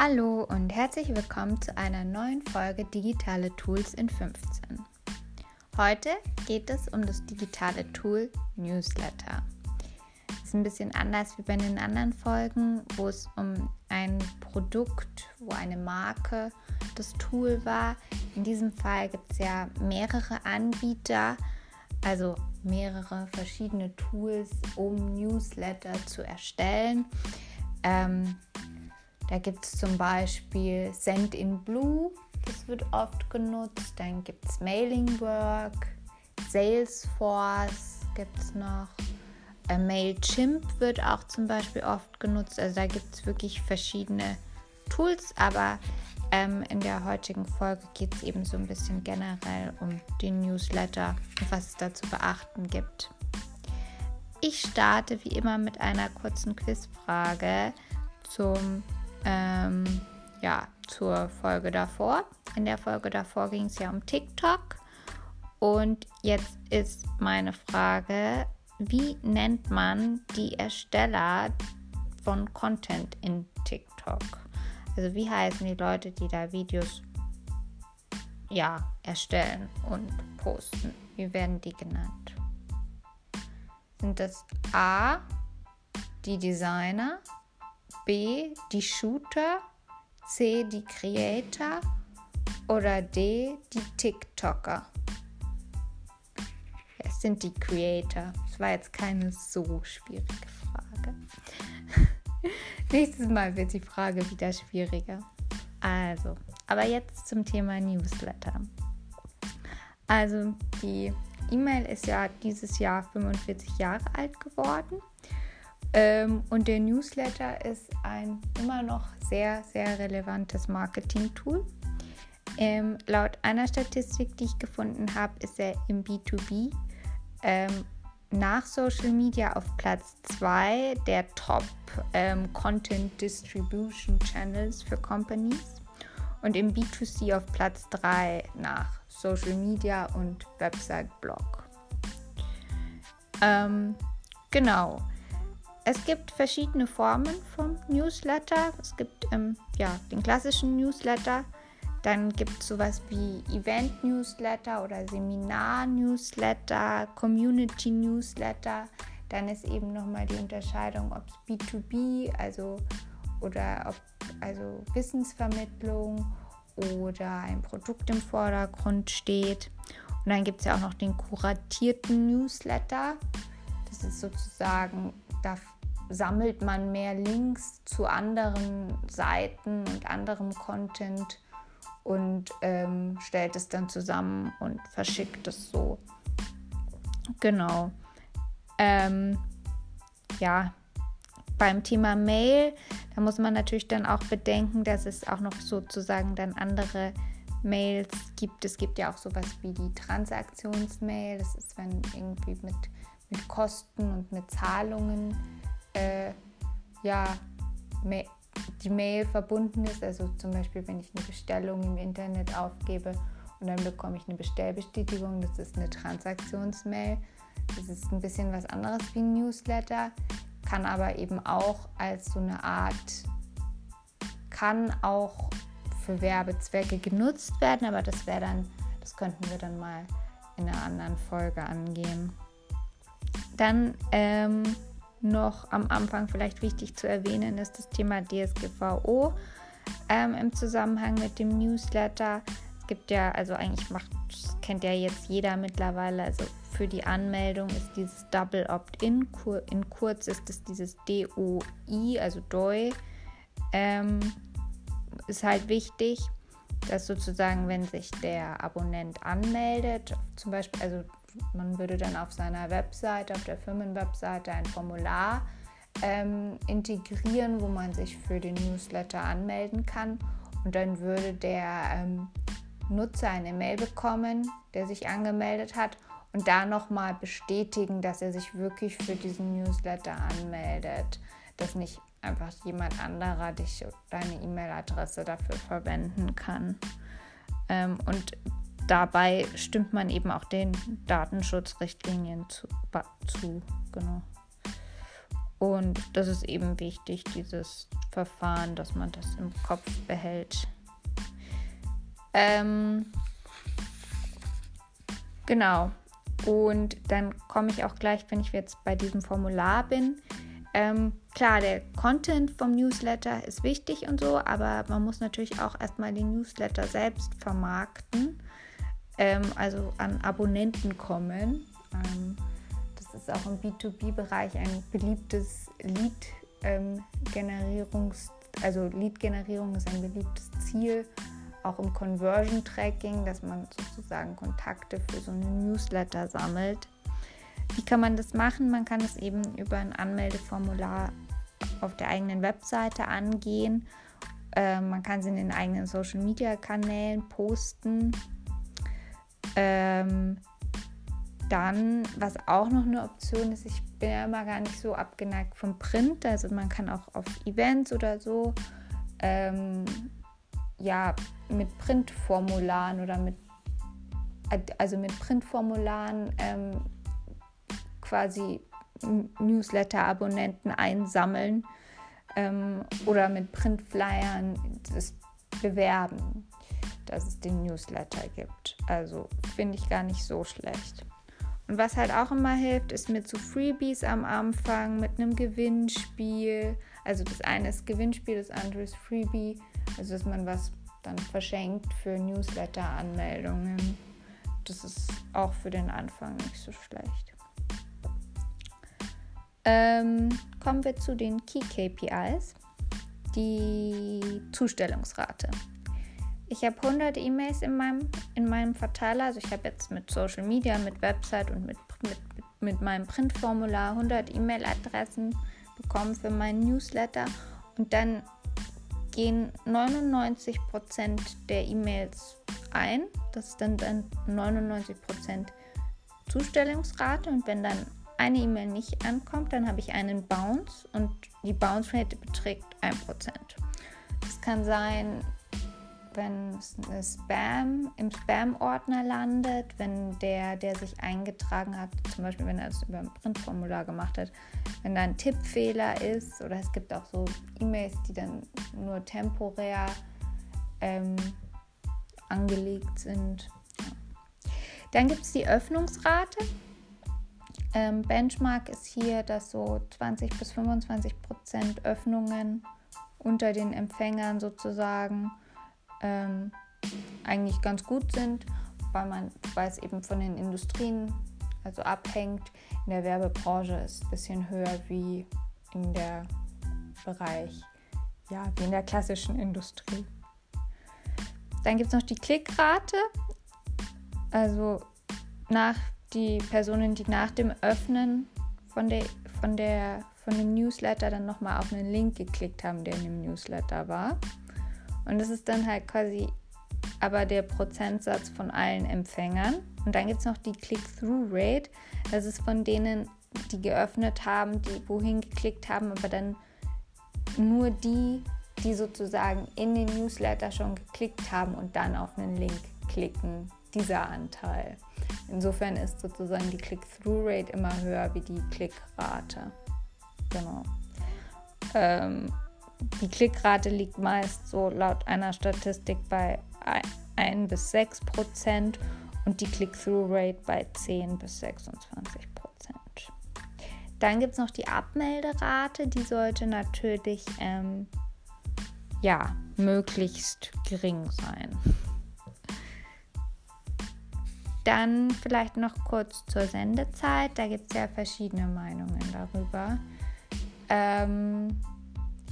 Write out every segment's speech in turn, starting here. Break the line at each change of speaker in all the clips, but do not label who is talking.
Hallo und herzlich willkommen zu einer neuen Folge Digitale Tools in 15. Heute geht es um das digitale Tool Newsletter. Das ist ein bisschen anders wie bei den anderen Folgen, wo es um ein Produkt, wo eine Marke das Tool war. In diesem Fall gibt es ja mehrere Anbieter, also mehrere verschiedene Tools, um Newsletter zu erstellen. Ähm, da gibt es zum Beispiel Send in Blue, das wird oft genutzt. Dann gibt es Mailingwork, Salesforce gibt es noch. Äh, Mailchimp wird auch zum Beispiel oft genutzt. Also da gibt es wirklich verschiedene Tools, aber ähm, in der heutigen Folge geht es eben so ein bisschen generell um den Newsletter und was es da zu beachten gibt. Ich starte wie immer mit einer kurzen Quizfrage zum ähm, ja, zur Folge davor. In der Folge davor ging es ja um TikTok. Und jetzt ist meine Frage, wie nennt man die Ersteller von Content in TikTok? Also wie heißen die Leute, die da Videos ja, erstellen und posten? Wie werden die genannt? Sind das A, die Designer, B, die Shooter, C, die Creator oder D, die TikToker? Es sind die Creator. Das war jetzt keine so schwierige Frage. Nächstes Mal wird die Frage wieder schwieriger. Also, aber jetzt zum Thema Newsletter. Also, die E-Mail ist ja dieses Jahr 45 Jahre alt geworden. Ähm, und der Newsletter ist ein immer noch sehr, sehr relevantes Marketing-Tool. Ähm, laut einer Statistik, die ich gefunden habe, ist er im B2B ähm, nach Social Media auf Platz 2 der Top ähm, Content Distribution Channels für Companies und im B2C auf Platz 3 nach Social Media und Website Blog. Ähm, genau. Es gibt verschiedene Formen vom Newsletter. Es gibt ähm, ja, den klassischen Newsletter. Dann gibt es sowas wie Event-Newsletter oder Seminar-Newsletter, Community-Newsletter. Dann ist eben nochmal die Unterscheidung, ob es B2B, also oder ob also Wissensvermittlung oder ein Produkt im Vordergrund steht. Und dann gibt es ja auch noch den kuratierten Newsletter. Das ist sozusagen, da sammelt man mehr Links zu anderen Seiten und anderem Content und ähm, stellt es dann zusammen und verschickt es so. Genau. Ähm, ja, beim Thema Mail, da muss man natürlich dann auch bedenken, dass es auch noch sozusagen dann andere Mails gibt. Es gibt ja auch sowas wie die Transaktionsmail. Das ist, wenn irgendwie mit, mit Kosten und mit Zahlungen äh, ja, die Mail verbunden ist. Also zum Beispiel, wenn ich eine Bestellung im Internet aufgebe und dann bekomme ich eine Bestellbestätigung, das ist eine Transaktionsmail. Das ist ein bisschen was anderes wie ein Newsletter, kann aber eben auch als so eine Art, kann auch für Werbezwecke genutzt werden, aber das wäre dann, das könnten wir dann mal in einer anderen Folge angehen. Dann ähm, noch am Anfang vielleicht wichtig zu erwähnen, ist das Thema DSGVO ähm, im Zusammenhang mit dem Newsletter. Es gibt ja, also eigentlich macht, kennt ja jetzt jeder mittlerweile, also für die Anmeldung ist dieses Double Opt-in, in kurz ist es dieses DOI, also DOI, ähm, ist halt wichtig, dass sozusagen, wenn sich der Abonnent anmeldet, zum Beispiel, also man würde dann auf seiner Webseite, auf der Firmenwebseite ein Formular ähm, integrieren, wo man sich für den Newsletter anmelden kann. Und dann würde der ähm, Nutzer eine Mail bekommen, der sich angemeldet hat und da nochmal bestätigen, dass er sich wirklich für diesen Newsletter anmeldet, dass nicht einfach jemand anderer dich deine E-Mail-Adresse dafür verwenden kann. Ähm, und dabei stimmt man eben auch den Datenschutzrichtlinien zu. zu genau. Und das ist eben wichtig, dieses Verfahren, dass man das im Kopf behält. Ähm, genau. Und dann komme ich auch gleich, wenn ich jetzt bei diesem Formular bin. Ähm, klar, der Content vom Newsletter ist wichtig und so, aber man muss natürlich auch erstmal den Newsletter selbst vermarkten, ähm, also an Abonnenten kommen. Ähm, das ist auch im B2B-Bereich ein beliebtes Lead-Generierungs, ähm, also Lead-Generierung ist ein beliebtes Ziel auch im Conversion Tracking, dass man sozusagen Kontakte für so einen Newsletter sammelt. Wie kann man das machen? Man kann es eben über ein Anmeldeformular auf der eigenen Webseite angehen. Äh, man kann sie in den eigenen Social Media Kanälen posten. Ähm, dann, was auch noch eine Option ist, ich bin ja immer gar nicht so abgeneigt vom Print. Also man kann auch auf Events oder so ähm, ja, mit Printformularen oder mit, also mit Printformularen ähm, quasi Newsletter-Abonnenten einsammeln ähm, oder mit Printflyern das bewerben, dass es den Newsletter gibt. Also finde ich gar nicht so schlecht. Und was halt auch immer hilft, ist mit so Freebies am Anfang, mit einem Gewinnspiel. Also das eine ist Gewinnspiel, das andere ist Freebie. Also dass man was dann verschenkt für Newsletter-Anmeldungen. Das ist auch für den Anfang nicht so schlecht. Ähm, kommen wir zu den Key KPIs. Die Zustellungsrate. Ich habe 100 E-Mails in meinem, in meinem Verteiler. Also ich habe jetzt mit Social Media, mit Website und mit, mit, mit meinem Printformular 100 E-Mail-Adressen bekommen für meinen Newsletter. Und dann gehen 99% der E-Mails ein. Das ist dann, dann 99% Zustellungsrate. Und wenn dann eine E-Mail nicht ankommt, dann habe ich einen Bounce und die Bounce Rate beträgt 1%. Das kann sein, wenn Spam im Spam-Ordner landet, wenn der, der sich eingetragen hat, zum Beispiel wenn er es über ein Printformular gemacht hat, wenn da ein Tippfehler ist oder es gibt auch so E-Mails, die dann nur temporär ähm, angelegt sind. Dann gibt es die Öffnungsrate. Ähm, Benchmark ist hier, dass so 20 bis 25 Prozent Öffnungen unter den Empfängern sozusagen ähm, eigentlich ganz gut sind, weil, man, weil es eben von den Industrien also abhängt. In der Werbebranche ist es ein bisschen höher wie in der Bereich, ja, wie in der klassischen Industrie. Dann gibt es noch die Klickrate. Also nach die Personen, die nach dem Öffnen von, der, von, der, von dem Newsletter dann nochmal auf einen Link geklickt haben, der in dem Newsletter war. Und das ist dann halt quasi aber der Prozentsatz von allen Empfängern. Und dann gibt es noch die Click-Through-Rate. Das ist von denen, die geöffnet haben, die wohin geklickt haben, aber dann nur die, die sozusagen in den Newsletter schon geklickt haben und dann auf einen Link klicken, dieser Anteil. Insofern ist sozusagen die Click-Through-Rate immer höher wie die Klickrate. Genau. Ähm, die Klickrate liegt meist so laut einer Statistik bei 1 bis 6 Prozent und die Click-Through-Rate bei 10 bis 26 Prozent. Dann gibt es noch die Abmelderate, die sollte natürlich ähm, ja, möglichst gering sein. Dann vielleicht noch kurz zur Sendezeit. Da gibt es ja verschiedene Meinungen darüber. Ähm,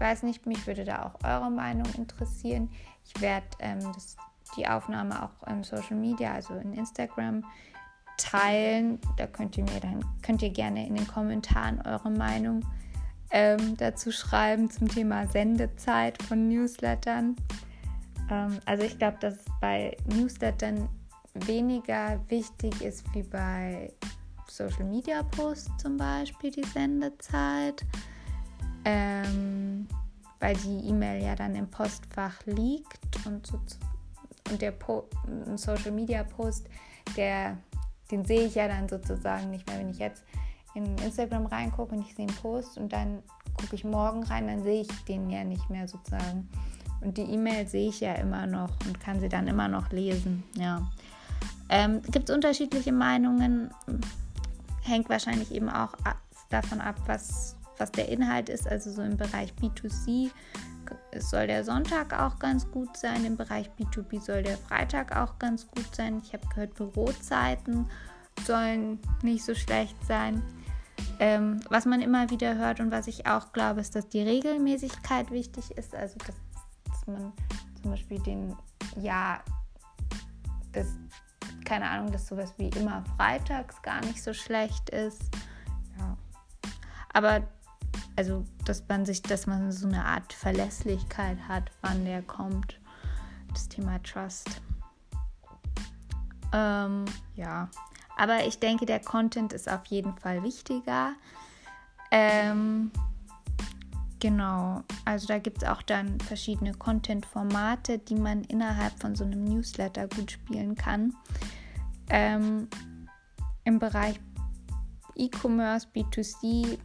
weiß nicht, mich würde da auch eure Meinung interessieren. Ich werde ähm, die Aufnahme auch im Social Media, also in Instagram, teilen. Da könnt ihr mir dann, könnt ihr gerne in den Kommentaren eure Meinung ähm, dazu schreiben zum Thema Sendezeit von Newslettern. Ähm, also ich glaube, dass bei Newslettern weniger wichtig ist wie bei Social Media Posts zum Beispiel die Sendezeit ähm, weil die E-Mail ja dann im Postfach liegt und, so, und der po Social Media Post, der, den sehe ich ja dann sozusagen nicht mehr, wenn ich jetzt in Instagram reingucke und ich sehe einen Post und dann gucke ich morgen rein, dann sehe ich den ja nicht mehr sozusagen. Und die E-Mail sehe ich ja immer noch und kann sie dann immer noch lesen. Ja. Ähm, Gibt es unterschiedliche Meinungen? Hängt wahrscheinlich eben auch davon ab, was, was der Inhalt ist. Also so im Bereich B2C soll der Sonntag auch ganz gut sein. Im Bereich B2B soll der Freitag auch ganz gut sein. Ich habe gehört, Bürozeiten sollen nicht so schlecht sein. Ähm, was man immer wieder hört und was ich auch glaube, ist, dass die Regelmäßigkeit wichtig ist. Also, dass, dass man zum Beispiel den, ja, das, keine Ahnung, dass sowas wie immer freitags gar nicht so schlecht ist. Ja. Aber, also, dass man sich, dass man so eine Art Verlässlichkeit hat, wann der kommt. Das Thema Trust. Ähm, ja, aber ich denke, der Content ist auf jeden Fall wichtiger. Ähm, genau, also da gibt es auch dann verschiedene Content-Formate, die man innerhalb von so einem Newsletter gut spielen kann. Ähm, Im Bereich E-Commerce, B2C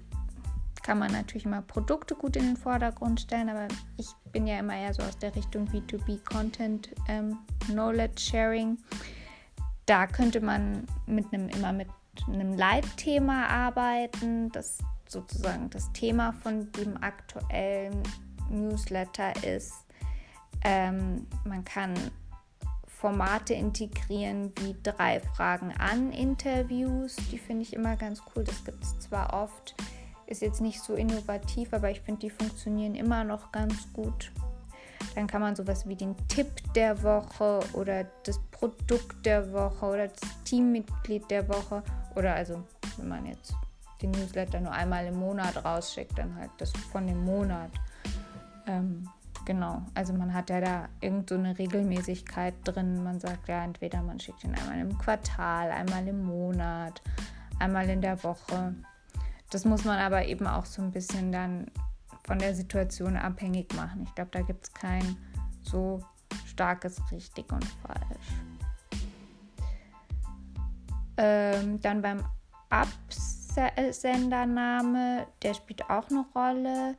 kann man natürlich immer Produkte gut in den Vordergrund stellen, aber ich bin ja immer eher so aus der Richtung B2B Content, ähm, Knowledge Sharing. Da könnte man mit einem immer mit einem Leitthema arbeiten, das sozusagen das Thema von dem aktuellen Newsletter ist. Ähm, man kann Formate integrieren wie drei Fragen an Interviews. Die finde ich immer ganz cool. Das gibt es zwar oft, ist jetzt nicht so innovativ, aber ich finde, die funktionieren immer noch ganz gut. Dann kann man sowas wie den Tipp der Woche oder das Produkt der Woche oder das Teammitglied der Woche oder also wenn man jetzt den Newsletter nur einmal im Monat rausschickt, dann halt das von dem Monat. Ähm, genau, also man hat ja da irgend so eine Regelmäßigkeit drin. Man sagt ja entweder man schickt ihn einmal im Quartal, einmal im Monat, einmal in der Woche. Das muss man aber eben auch so ein bisschen dann von der Situation abhängig machen. Ich glaube, da gibt es kein so starkes richtig und falsch. Ähm, dann beim Absendername, der spielt auch eine Rolle.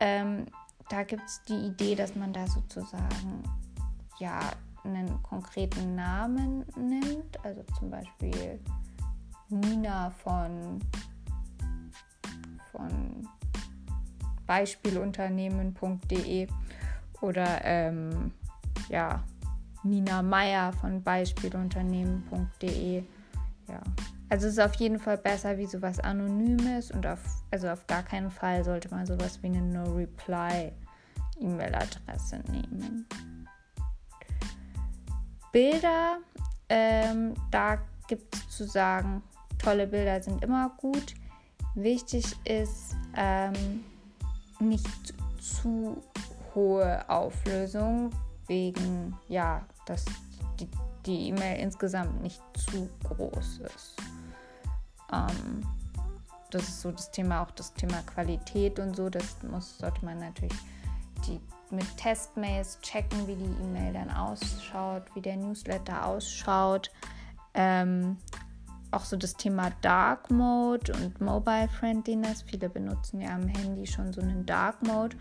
Ähm, da gibt es die Idee, dass man da sozusagen ja einen konkreten Namen nimmt. Also zum Beispiel Nina von, von beispielunternehmen.de oder ähm, ja, Nina Meyer von beispielunternehmen.de. Ja. Also es ist auf jeden Fall besser wie sowas Anonymes und auf, also auf gar keinen Fall sollte man sowas wie eine No-Reply-E-Mail-Adresse nehmen. Bilder, ähm, da gibt es zu sagen, tolle Bilder sind immer gut. Wichtig ist, ähm, nicht zu hohe Auflösung, wegen, ja, dass die E-Mail insgesamt nicht zu groß ist. Ähm, das ist so das Thema, auch das Thema Qualität und so. Das muss, sollte man natürlich die, mit Testmails checken, wie die E-Mail dann ausschaut, wie der Newsletter ausschaut. Ähm, auch so das Thema Dark Mode und Mobile Friendliness. Viele benutzen ja am Handy schon so einen Dark Mode.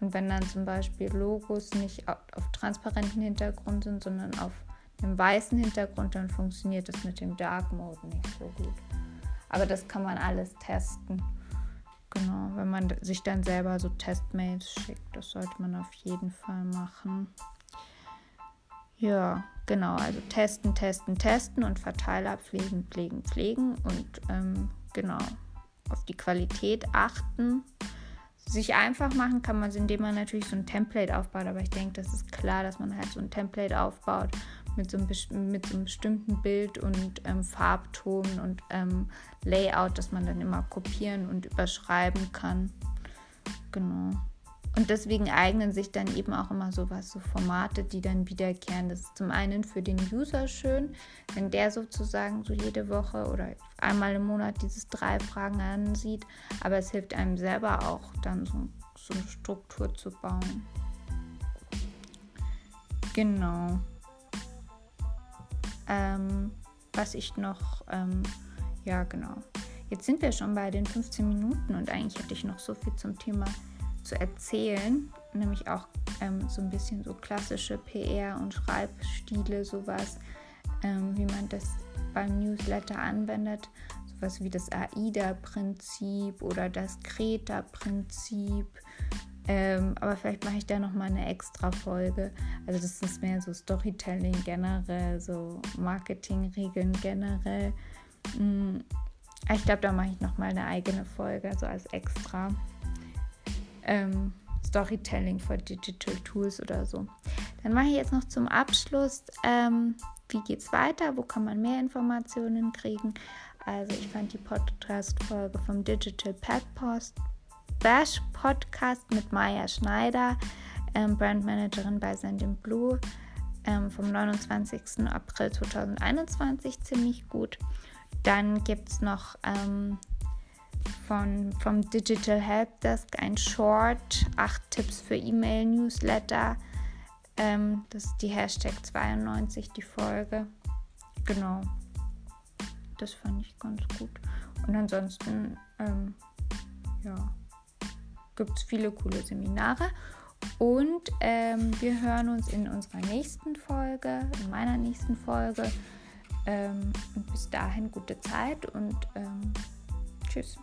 Und wenn dann zum Beispiel Logos nicht auf, auf transparenten Hintergrund sind, sondern auf einem weißen Hintergrund, dann funktioniert das mit dem Dark Mode nicht so gut. Aber das kann man alles testen. Genau, wenn man sich dann selber so Testmails schickt, das sollte man auf jeden Fall machen. Ja, genau, also testen, testen, testen und Verteiler pflegen, pflegen, pflegen und ähm, genau auf die Qualität achten. Sich einfach machen kann man es, indem man natürlich so ein Template aufbaut, aber ich denke, das ist klar, dass man halt so ein Template aufbaut mit so einem, mit so einem bestimmten Bild und ähm, Farbton und ähm, Layout, das man dann immer kopieren und überschreiben kann. Genau. Und deswegen eignen sich dann eben auch immer sowas, so Formate, die dann wiederkehren. Das ist zum einen für den User schön, wenn der sozusagen so jede Woche oder einmal im Monat dieses drei Fragen ansieht, aber es hilft einem selber auch dann so, so eine Struktur zu bauen. Genau. Ähm, was ich noch, ähm, ja genau. Jetzt sind wir schon bei den 15 Minuten und eigentlich hätte ich noch so viel zum Thema zu erzählen, nämlich auch ähm, so ein bisschen so klassische PR und Schreibstile, sowas, ähm, wie man das beim Newsletter anwendet, sowas wie das AIDA-Prinzip oder das Kreta-Prinzip. Ähm, aber vielleicht mache ich da noch mal eine extra Folge. Also das ist mehr so Storytelling generell, so Marketingregeln generell. Mm, ich glaube, da mache ich noch mal eine eigene Folge, so als extra ähm, Storytelling for Digital Tools oder so. Dann mache ich jetzt noch zum Abschluss, ähm, wie geht es weiter, wo kann man mehr Informationen kriegen. Also ich fand die Podcast-Folge vom Digital Pet Post Bash Podcast mit Maya Schneider, ähm, Brandmanagerin bei Sendinblue ähm, vom 29. April 2021 ziemlich gut. Dann gibt es noch ähm, von, vom Digital Helpdesk ein Short, 8 Tipps für E-Mail-Newsletter. Ähm, das ist die Hashtag 92, die Folge. Genau. Das fand ich ganz gut. Und ansonsten, ähm, ja, gibt es viele coole Seminare. Und ähm, wir hören uns in unserer nächsten Folge, in meiner nächsten Folge. Ähm, bis dahin gute Zeit und ähm, tschüss.